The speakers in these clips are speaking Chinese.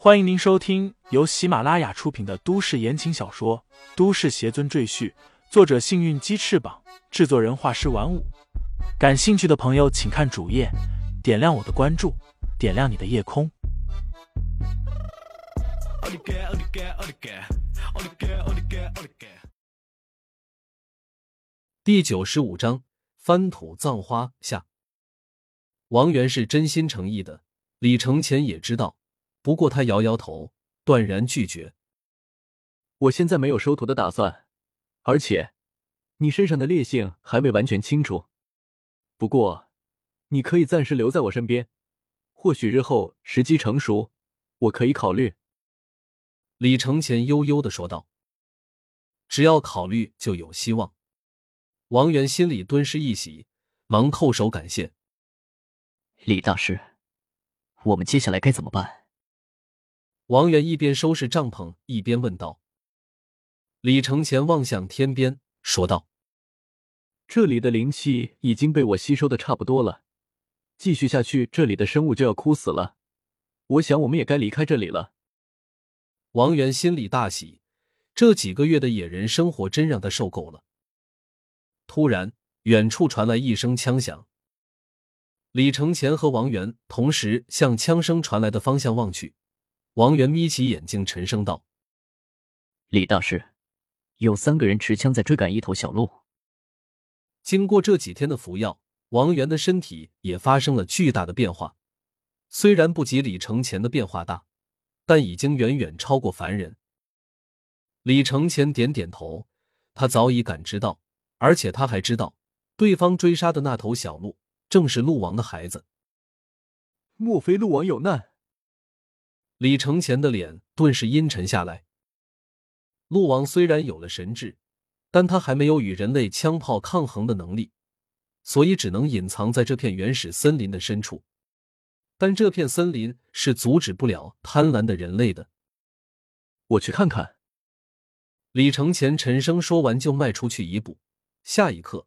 欢迎您收听由喜马拉雅出品的都市言情小说《都市邪尊赘婿》，作者：幸运鸡翅膀，制作人：画师玩五。感兴趣的朋友，请看主页，点亮我的关注，点亮你的夜空。第九十五章：翻土葬花下。王源是真心诚意的，李承前也知道。不过他摇摇头，断然拒绝。我现在没有收徒的打算，而且你身上的烈性还未完全清除。不过，你可以暂时留在我身边，或许日后时机成熟，我可以考虑。李承前悠悠的说道：“只要考虑，就有希望。”王源心里顿时一喜，忙叩首感谢。李大师，我们接下来该怎么办？王源一边收拾帐篷，一边问道。李承前望向天边，说道：“这里的灵气已经被我吸收的差不多了，继续下去，这里的生物就要枯死了。我想，我们也该离开这里了。”王源心里大喜，这几个月的野人生活真让他受够了。突然，远处传来一声枪响。李承前和王源同时向枪声传来的方向望去。王源眯起眼睛，沉声道：“李大师，有三个人持枪在追赶一头小鹿。”经过这几天的服药，王源的身体也发生了巨大的变化。虽然不及李承前的变化大，但已经远远超过凡人。李承前点点头，他早已感知到，而且他还知道，对方追杀的那头小鹿正是鹿王的孩子。莫非鹿王有难？李承前的脸顿时阴沉下来。鹿王虽然有了神智，但他还没有与人类枪炮抗衡的能力，所以只能隐藏在这片原始森林的深处。但这片森林是阻止不了贪婪的人类的。我去看看。李承前沉声说完，就迈出去一步。下一刻，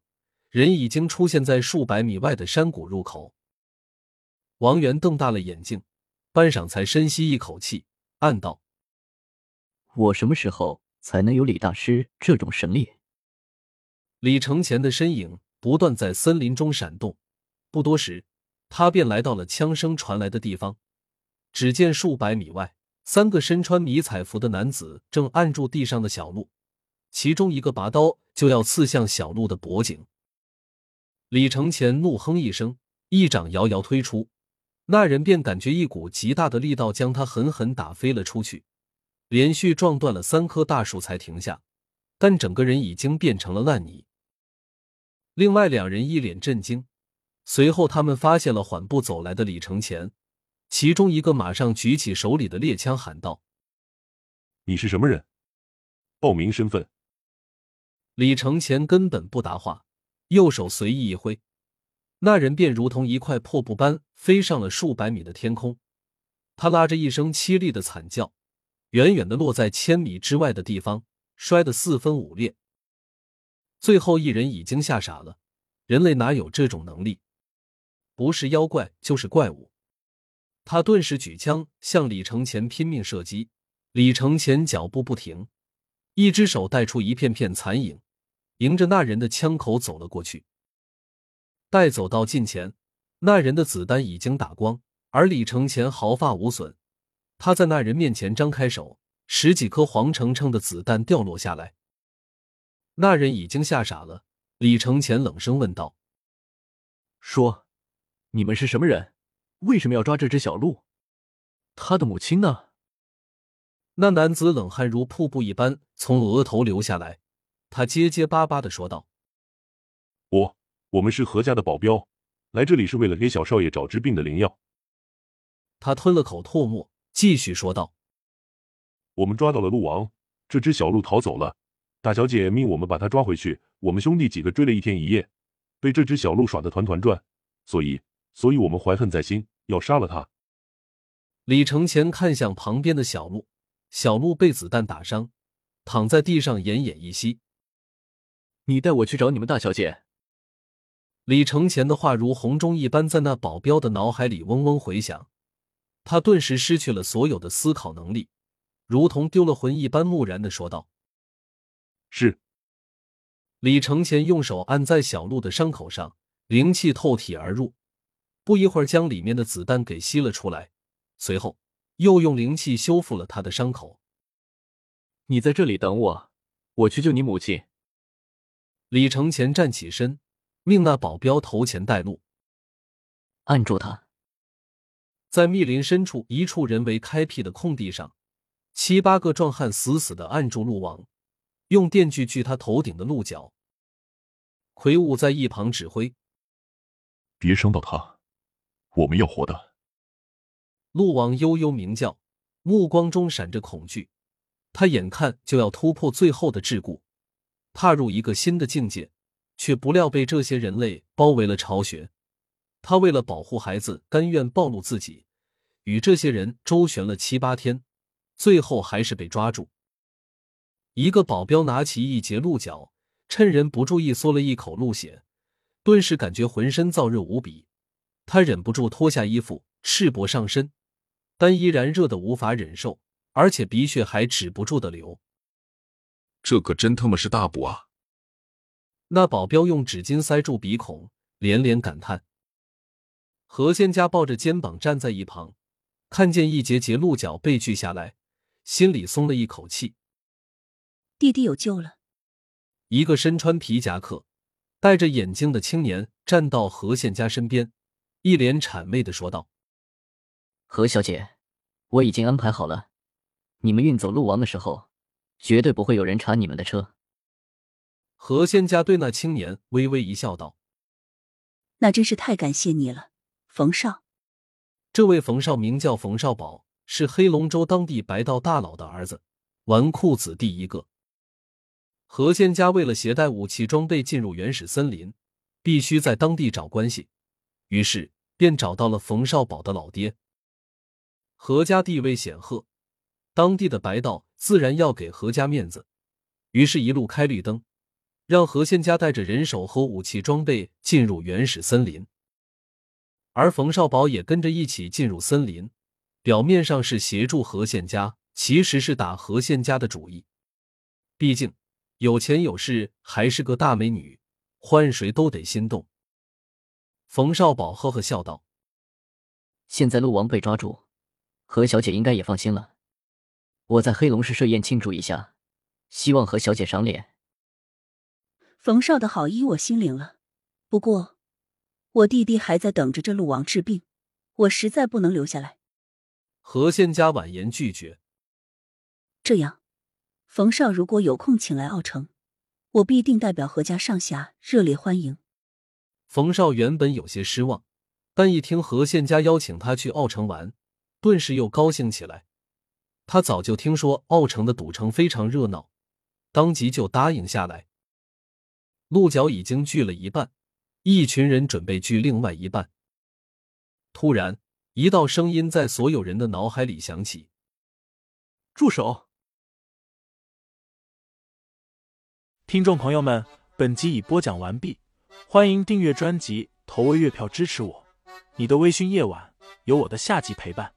人已经出现在数百米外的山谷入口。王源瞪大了眼睛。半晌，才深吸一口气，暗道：“我什么时候才能有李大师这种神力？”李承前的身影不断在森林中闪动，不多时，他便来到了枪声传来的地方。只见数百米外，三个身穿迷彩服的男子正按住地上的小鹿，其中一个拔刀就要刺向小鹿的脖颈。李承前怒哼一声，一掌遥遥推出。那人便感觉一股极大的力道将他狠狠打飞了出去，连续撞断了三棵大树才停下，但整个人已经变成了烂泥。另外两人一脸震惊，随后他们发现了缓步走来的李承前，其中一个马上举起手里的猎枪喊道：“你是什么人？报名身份。”李承前根本不答话，右手随意一挥。那人便如同一块破布般飞上了数百米的天空，他拉着一声凄厉的惨叫，远远的落在千米之外的地方，摔得四分五裂。最后一人已经吓傻了，人类哪有这种能力？不是妖怪就是怪物。他顿时举枪向李承前拼命射击，李承前脚步不停，一只手带出一片片残影，迎着那人的枪口走了过去。待走到近前，那人的子弹已经打光，而李承前毫发无损。他在那人面前张开手，十几颗黄澄澄的子弹掉落下来。那人已经吓傻了。李承前冷声问道：“说，你们是什么人？为什么要抓这只小鹿？他的母亲呢？”那男子冷汗如瀑布一般从额头流下来，他结结巴巴的说道：“我。”们是何家的保镖，来这里是为了给小少爷找治病的灵药。他吞了口唾沫，继续说道：“我们抓到了鹿王，这只小鹿逃走了。大小姐命我们把它抓回去。我们兄弟几个追了一天一夜，被这只小鹿耍得团团转，所以，所以我们怀恨在心，要杀了它。”李承前看向旁边的小鹿，小鹿被子弹打伤，躺在地上奄奄一息。你带我去找你们大小姐。李承前的话如洪钟一般在那保镖的脑海里嗡嗡回响，他顿时失去了所有的思考能力，如同丢了魂一般，木然的说道：“是。”李承前用手按在小鹿的伤口上，灵气透体而入，不一会儿将里面的子弹给吸了出来，随后又用灵气修复了他的伤口。你在这里等我，我去救你母亲。李承前站起身，命那保镖头前带路，按住他。在密林深处一处人为开辟的空地上，七八个壮汉死死的按住鹿王，用电锯锯他头顶的鹿角。魁梧在一旁指挥：“别伤到他，我们要活的。”鹿王悠悠鸣叫，目光中闪着恐惧。他眼看就要突破最后的桎梏，踏入一个新的境界，却不料被这些人类包围了巢穴。他为了保护孩子，甘愿暴露自己，与这些人周旋了七八天，最后还是被抓住。一个保镖拿起一截鹿角，趁人不注意嗦了一口鹿血，顿时感觉浑身燥热无比。他忍不住脱下衣服，赤膊上身，但依然热得无法忍受，而且鼻血还止不住的流。这可真他妈是大补啊！那保镖用纸巾塞住鼻孔，连连感叹。何仙家抱着肩膀站在一旁，看见一节节鹿角被锯下来，心里松了一口气。弟弟有救了。一个身穿皮夹克、戴着眼镜的青年站到何仙家身边，一脸谄媚的说道：“何小姐，我已经安排好了，你们运走鹿王的时候，绝对不会有人查你们的车。”何仙家对那青年微微一笑，道：“那真是太感谢你了。”冯少，这位冯少名叫冯少宝，是黑龙州当地白道大佬的儿子，纨绔子弟一个。何仙家为了携带武器装备进入原始森林，必须在当地找关系，于是便找到了冯少宝的老爹。何家地位显赫，当地的白道自然要给何家面子，于是，一路开绿灯，让何仙家带着人手和武器装备进入原始森林。而冯少宝也跟着一起进入森林，表面上是协助何县家，其实是打何县家的主意。毕竟有钱有势，还是个大美女，换谁都得心动。冯少宝呵呵笑道：“现在鹿王被抓住，何小姐应该也放心了。我在黑龙市设宴庆祝一下，希望何小姐赏脸。”冯少的好意我心领了，不过。我弟弟还在等着这鹿王治病，我实在不能留下来。何仙家婉言拒绝。这样，冯少如果有空请来奥城，我必定代表何家上下热烈欢迎。冯少原本有些失望，但一听何县家邀请他去奥城玩，顿时又高兴起来。他早就听说奥城的赌城非常热闹，当即就答应下来。鹿角已经锯了一半。一群人准备锯另外一半。突然，一道声音在所有人的脑海里响起：“住手！”听众朋友们，本集已播讲完毕，欢迎订阅专辑，投喂月票支持我。你的微醺夜晚，有我的下集陪伴。